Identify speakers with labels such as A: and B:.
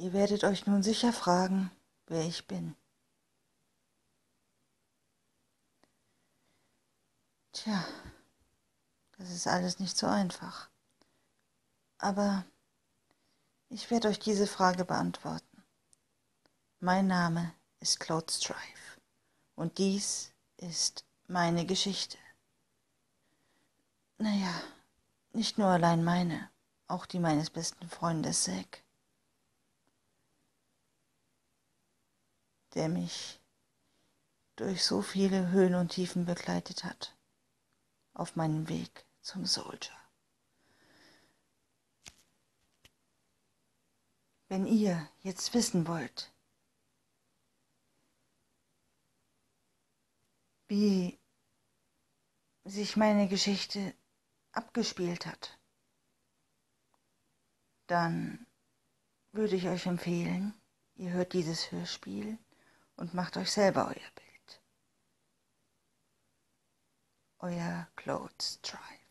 A: Ihr werdet euch nun sicher fragen, wer ich bin. Tja, das ist alles nicht so einfach. Aber ich werde euch diese Frage beantworten. Mein Name ist Claude Strife und dies ist meine Geschichte. Naja, nicht nur allein meine, auch die meines besten Freundes Zack. Der mich durch so viele Höhen und Tiefen begleitet hat auf meinem Weg zum Soldier. Wenn ihr jetzt wissen wollt, wie sich meine Geschichte abgespielt hat, dann würde ich euch empfehlen, ihr hört dieses Hörspiel und macht euch selber euer Bild. Euer Clothes Drive.